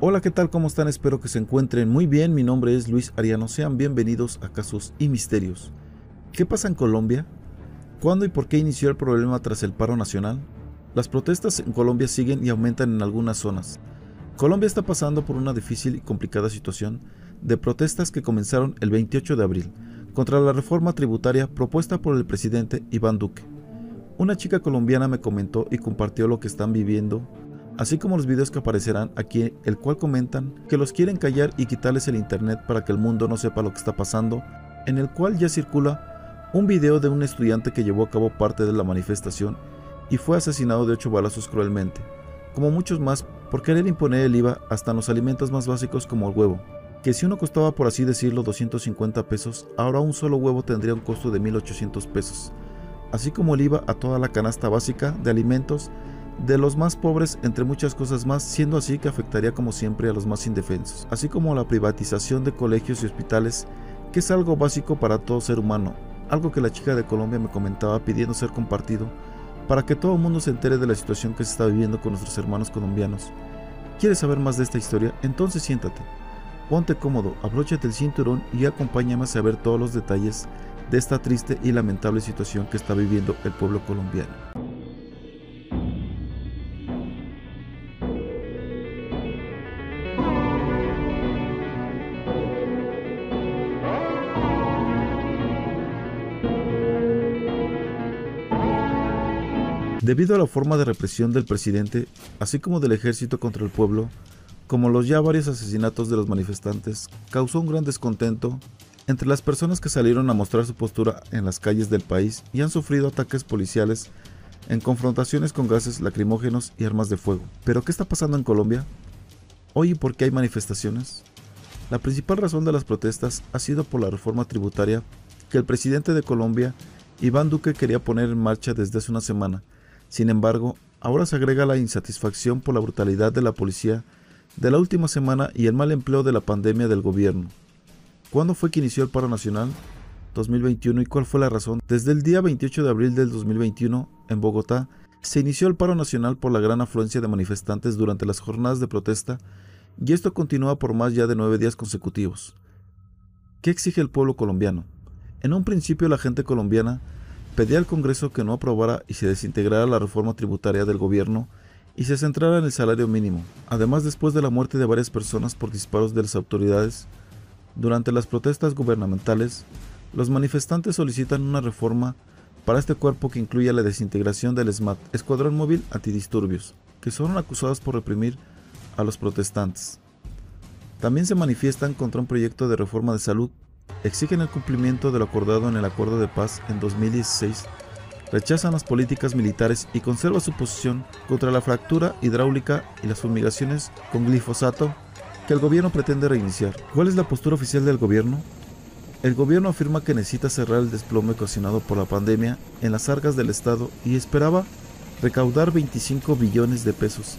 Hola, ¿qué tal? ¿Cómo están? Espero que se encuentren muy bien. Mi nombre es Luis Ariano. Sean bienvenidos a Casos y Misterios. ¿Qué pasa en Colombia? ¿Cuándo y por qué inició el problema tras el paro nacional? Las protestas en Colombia siguen y aumentan en algunas zonas. Colombia está pasando por una difícil y complicada situación de protestas que comenzaron el 28 de abril contra la reforma tributaria propuesta por el presidente Iván Duque. Una chica colombiana me comentó y compartió lo que están viviendo así como los videos que aparecerán aquí, el cual comentan que los quieren callar y quitarles el internet para que el mundo no sepa lo que está pasando, en el cual ya circula un video de un estudiante que llevó a cabo parte de la manifestación y fue asesinado de ocho balazos cruelmente, como muchos más por querer imponer el IVA hasta en los alimentos más básicos como el huevo, que si uno costaba por así decirlo 250 pesos, ahora un solo huevo tendría un costo de 1800 pesos, así como el IVA a toda la canasta básica de alimentos de los más pobres entre muchas cosas más, siendo así que afectaría como siempre a los más indefensos, así como la privatización de colegios y hospitales, que es algo básico para todo ser humano, algo que la chica de Colombia me comentaba pidiendo ser compartido para que todo el mundo se entere de la situación que se está viviendo con nuestros hermanos colombianos. ¿Quieres saber más de esta historia? Entonces siéntate, ponte cómodo, abróchate el cinturón y acompáñame a saber todos los detalles de esta triste y lamentable situación que está viviendo el pueblo colombiano. Debido a la forma de represión del presidente, así como del ejército contra el pueblo, como los ya varios asesinatos de los manifestantes, causó un gran descontento entre las personas que salieron a mostrar su postura en las calles del país y han sufrido ataques policiales en confrontaciones con gases lacrimógenos y armas de fuego. ¿Pero qué está pasando en Colombia? Hoy y por qué hay manifestaciones? La principal razón de las protestas ha sido por la reforma tributaria que el presidente de Colombia, Iván Duque, quería poner en marcha desde hace una semana, sin embargo, ahora se agrega la insatisfacción por la brutalidad de la policía de la última semana y el mal empleo de la pandemia del gobierno. ¿Cuándo fue que inició el paro nacional? 2021 y cuál fue la razón. Desde el día 28 de abril del 2021, en Bogotá, se inició el paro nacional por la gran afluencia de manifestantes durante las jornadas de protesta y esto continúa por más ya de nueve días consecutivos. ¿Qué exige el pueblo colombiano? En un principio la gente colombiana pedía al Congreso que no aprobara y se desintegrara la reforma tributaria del gobierno y se centrara en el salario mínimo. Además, después de la muerte de varias personas por disparos de las autoridades, durante las protestas gubernamentales, los manifestantes solicitan una reforma para este cuerpo que incluya la desintegración del SMAT, Escuadrón Móvil Antidisturbios, que son acusados por reprimir a los protestantes. También se manifiestan contra un proyecto de reforma de salud exigen el cumplimiento de lo acordado en el Acuerdo de Paz en 2016, rechazan las políticas militares y conservan su posición contra la fractura hidráulica y las fumigaciones con glifosato que el gobierno pretende reiniciar. ¿Cuál es la postura oficial del gobierno? El gobierno afirma que necesita cerrar el desplome ocasionado por la pandemia en las arcas del Estado y esperaba recaudar 25 billones de pesos,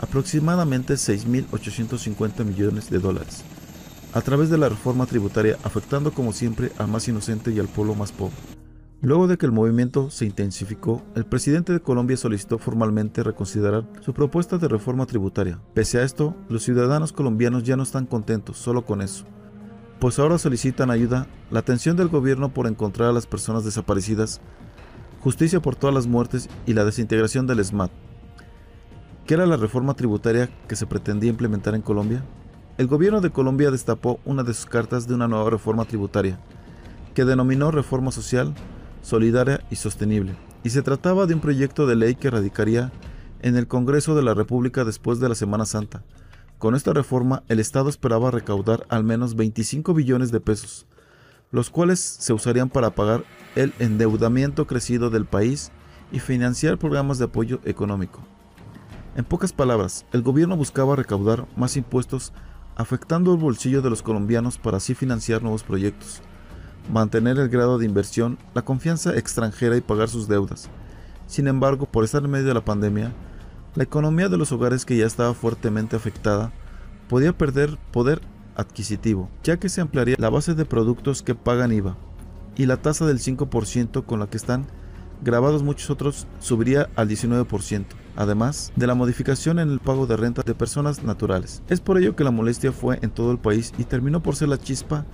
aproximadamente 6.850 millones de dólares a través de la reforma tributaria, afectando como siempre al más inocente y al pueblo más pobre. Luego de que el movimiento se intensificó, el presidente de Colombia solicitó formalmente reconsiderar su propuesta de reforma tributaria. Pese a esto, los ciudadanos colombianos ya no están contentos solo con eso, pues ahora solicitan ayuda, la atención del gobierno por encontrar a las personas desaparecidas, justicia por todas las muertes y la desintegración del SMAT. ¿Qué era la reforma tributaria que se pretendía implementar en Colombia? El gobierno de Colombia destapó una de sus cartas de una nueva reforma tributaria, que denominó Reforma Social, Solidaria y Sostenible, y se trataba de un proyecto de ley que radicaría en el Congreso de la República después de la Semana Santa. Con esta reforma, el Estado esperaba recaudar al menos 25 billones de pesos, los cuales se usarían para pagar el endeudamiento crecido del país y financiar programas de apoyo económico. En pocas palabras, el gobierno buscaba recaudar más impuestos afectando el bolsillo de los colombianos para así financiar nuevos proyectos, mantener el grado de inversión, la confianza extranjera y pagar sus deudas. Sin embargo, por estar en medio de la pandemia, la economía de los hogares que ya estaba fuertemente afectada podía perder poder adquisitivo, ya que se ampliaría la base de productos que pagan IVA y la tasa del 5% con la que están grabados muchos otros subiría al 19%. Además de la modificación en el pago de renta de personas naturales. Es por ello que la molestia fue en todo el país y terminó por ser la chispa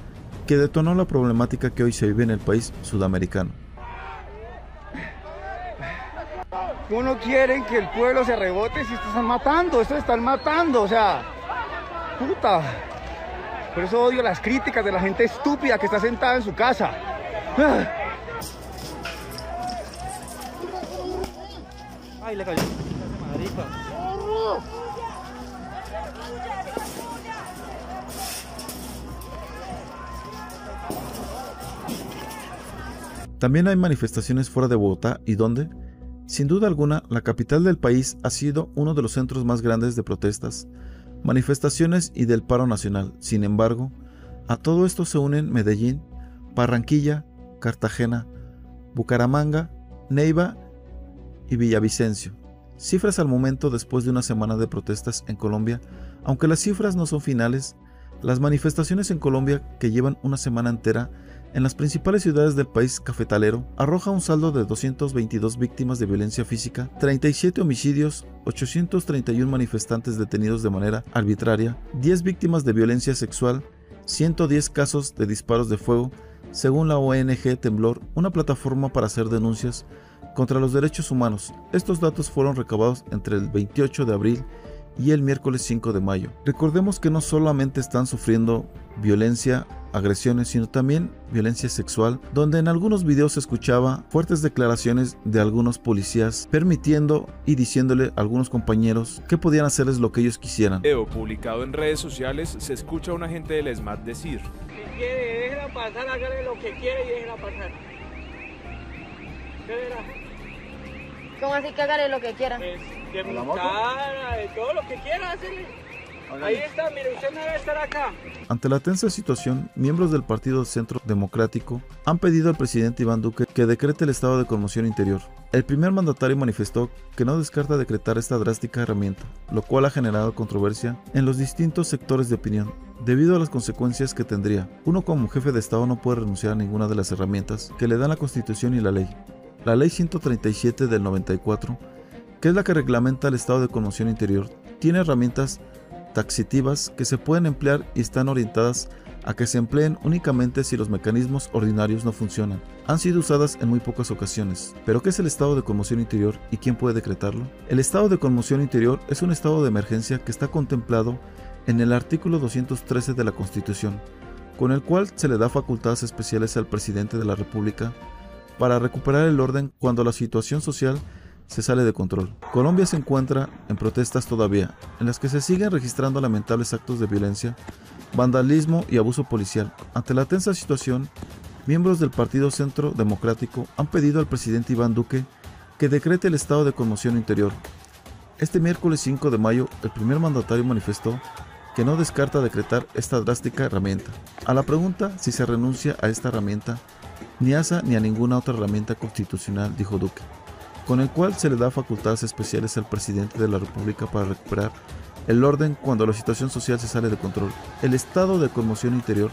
que detonó la problemática que hoy se vive en el país sudamericano. no quieren que el pueblo se rebote si están matando, esto están matando, o sea, puta. Por eso odio las críticas de la gente estúpida que está sentada en su casa. Ay, le cayó. También hay manifestaciones fuera de Bogotá y donde, sin duda alguna, la capital del país ha sido uno de los centros más grandes de protestas, manifestaciones y del paro nacional. Sin embargo, a todo esto se unen Medellín, Barranquilla, Cartagena, Bucaramanga, Neiva y Villavicencio. Cifras al momento después de una semana de protestas en Colombia, aunque las cifras no son finales, las manifestaciones en Colombia que llevan una semana entera en las principales ciudades del país cafetalero arroja un saldo de 222 víctimas de violencia física, 37 homicidios, 831 manifestantes detenidos de manera arbitraria, 10 víctimas de violencia sexual, 110 casos de disparos de fuego, según la ONG Temblor, una plataforma para hacer denuncias contra los derechos humanos. Estos datos fueron recabados entre el 28 de abril y el miércoles 5 de mayo. Recordemos que no solamente están sufriendo violencia, agresiones, sino también violencia sexual, donde en algunos videos se escuchaba fuertes declaraciones de algunos policías permitiendo y diciéndole a algunos compañeros que podían hacerles lo que ellos quisieran. Video publicado en redes sociales se escucha a un agente del ESMAD decir: Si quiere, déjela pasar, hágale lo que quiere y déjela pasar. ¿Qué verá? ¿Cómo así que hágale lo que quiera? Pues, de mi cara, de todo lo que quiera hacerle. Ahí está, mire, usted no debe estar acá. Ante la tensa situación, miembros del Partido Centro Democrático han pedido al presidente Iván Duque que decrete el estado de conmoción interior. El primer mandatario manifestó que no descarta decretar esta drástica herramienta, lo cual ha generado controversia en los distintos sectores de opinión, debido a las consecuencias que tendría. Uno como jefe de Estado no puede renunciar a ninguna de las herramientas que le dan la Constitución y la ley. La Ley 137 del 94, que es la que reglamenta el estado de conmoción interior, tiene herramientas taxitivas que se pueden emplear y están orientadas a que se empleen únicamente si los mecanismos ordinarios no funcionan. Han sido usadas en muy pocas ocasiones. ¿Pero qué es el estado de conmoción interior y quién puede decretarlo? El estado de conmoción interior es un estado de emergencia que está contemplado en el artículo 213 de la Constitución, con el cual se le da facultades especiales al presidente de la República para recuperar el orden cuando la situación social se sale de control. Colombia se encuentra en protestas todavía, en las que se siguen registrando lamentables actos de violencia, vandalismo y abuso policial. Ante la tensa situación, miembros del Partido Centro Democrático han pedido al presidente Iván Duque que decrete el estado de conmoción interior. Este miércoles 5 de mayo, el primer mandatario manifestó que no descarta decretar esta drástica herramienta. A la pregunta si se renuncia a esta herramienta, ni a ni a ninguna otra herramienta constitucional, dijo Duque con el cual se le da facultades especiales al presidente de la República para recuperar el orden cuando la situación social se sale de control. El estado de conmoción interior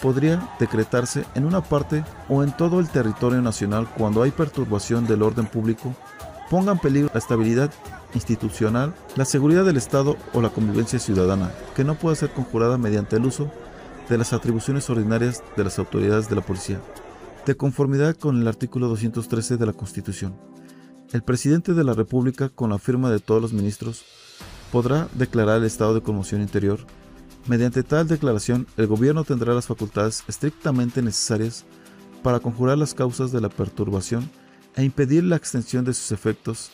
podría decretarse en una parte o en todo el territorio nacional cuando hay perturbación del orden público, ponga en peligro la estabilidad institucional, la seguridad del Estado o la convivencia ciudadana, que no pueda ser conjurada mediante el uso de las atribuciones ordinarias de las autoridades de la policía, de conformidad con el artículo 213 de la Constitución. El presidente de la República, con la firma de todos los ministros, podrá declarar el estado de conmoción interior. Mediante tal declaración, el gobierno tendrá las facultades estrictamente necesarias para conjurar las causas de la perturbación e impedir la extensión de sus efectos.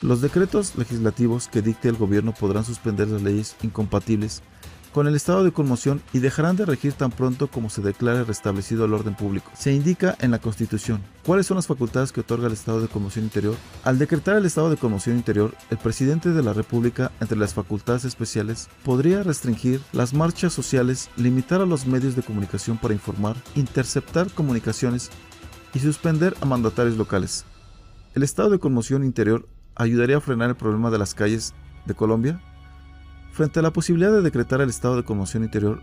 Los decretos legislativos que dicte el gobierno podrán suspender las leyes incompatibles con el estado de conmoción y dejarán de regir tan pronto como se declare restablecido el orden público. Se indica en la Constitución cuáles son las facultades que otorga el estado de conmoción interior. Al decretar el estado de conmoción interior, el presidente de la República, entre las facultades especiales, podría restringir las marchas sociales, limitar a los medios de comunicación para informar, interceptar comunicaciones y suspender a mandatarios locales. El estado de conmoción interior ayudaría a frenar el problema de las calles de Colombia Frente a la posibilidad de decretar el estado de conmoción interior,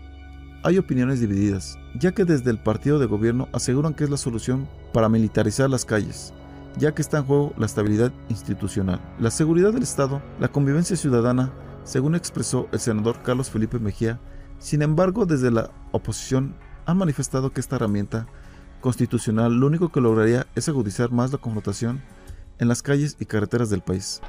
hay opiniones divididas, ya que desde el partido de gobierno aseguran que es la solución para militarizar las calles, ya que está en juego la estabilidad institucional, la seguridad del Estado, la convivencia ciudadana, según expresó el senador Carlos Felipe Mejía. Sin embargo, desde la oposición han manifestado que esta herramienta constitucional lo único que lograría es agudizar más la confrontación en las calles y carreteras del país.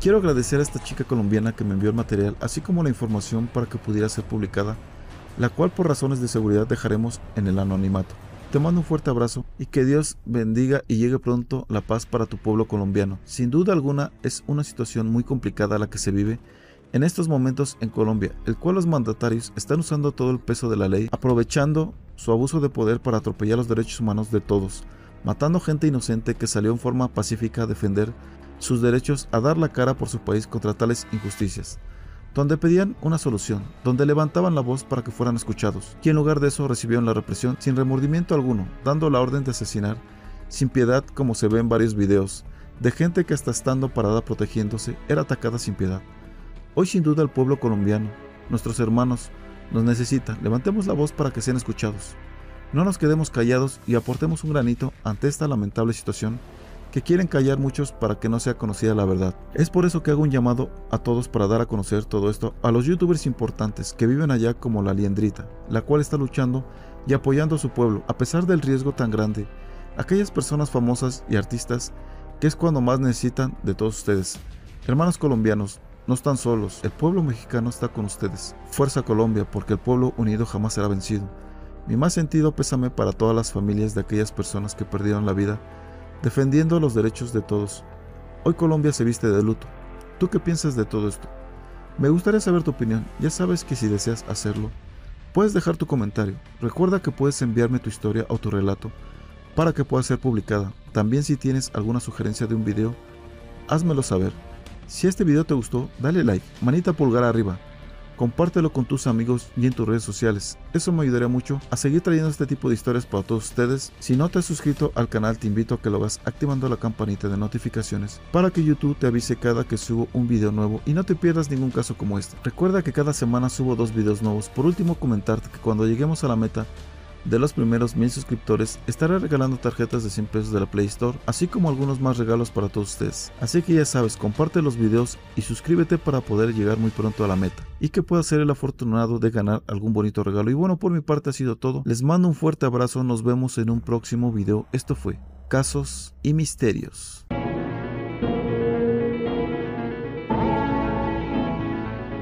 Quiero agradecer a esta chica colombiana que me envió el material, así como la información para que pudiera ser publicada, la cual por razones de seguridad dejaremos en el anonimato. Te mando un fuerte abrazo y que Dios bendiga y llegue pronto la paz para tu pueblo colombiano. Sin duda alguna es una situación muy complicada la que se vive en estos momentos en Colombia, el cual los mandatarios están usando todo el peso de la ley, aprovechando su abuso de poder para atropellar los derechos humanos de todos, matando gente inocente que salió en forma pacífica a defender sus derechos a dar la cara por su país contra tales injusticias, donde pedían una solución, donde levantaban la voz para que fueran escuchados, y en lugar de eso recibieron la represión sin remordimiento alguno, dando la orden de asesinar, sin piedad como se ve en varios videos, de gente que hasta estando parada protegiéndose era atacada sin piedad. Hoy sin duda el pueblo colombiano, nuestros hermanos, nos necesita. Levantemos la voz para que sean escuchados. No nos quedemos callados y aportemos un granito ante esta lamentable situación que quieren callar muchos para que no sea conocida la verdad. Es por eso que hago un llamado a todos para dar a conocer todo esto a los youtubers importantes que viven allá como la Liendrita, la cual está luchando y apoyando a su pueblo a pesar del riesgo tan grande. Aquellas personas famosas y artistas que es cuando más necesitan de todos ustedes. Hermanos colombianos, no están solos, el pueblo mexicano está con ustedes. Fuerza Colombia, porque el pueblo unido jamás será vencido. Mi más sentido pésame para todas las familias de aquellas personas que perdieron la vida defendiendo los derechos de todos. Hoy Colombia se viste de luto. ¿Tú qué piensas de todo esto? Me gustaría saber tu opinión. Ya sabes que si deseas hacerlo, puedes dejar tu comentario. Recuerda que puedes enviarme tu historia o tu relato para que pueda ser publicada. También si tienes alguna sugerencia de un video, házmelo saber. Si este video te gustó, dale like, manita pulgar arriba, compártelo con tus amigos y en tus redes sociales. Eso me ayudaría mucho a seguir trayendo este tipo de historias para todos ustedes. Si no te has suscrito al canal, te invito a que lo hagas activando la campanita de notificaciones para que YouTube te avise cada que subo un video nuevo y no te pierdas ningún caso como este. Recuerda que cada semana subo dos videos nuevos. Por último, comentarte que cuando lleguemos a la meta de los primeros mil suscriptores estaré regalando tarjetas de 100 pesos de la Play Store, así como algunos más regalos para todos ustedes. Así que ya sabes, comparte los videos y suscríbete para poder llegar muy pronto a la meta y que pueda ser el afortunado de ganar algún bonito regalo. Y bueno, por mi parte ha sido todo. Les mando un fuerte abrazo, nos vemos en un próximo video. Esto fue Casos y Misterios.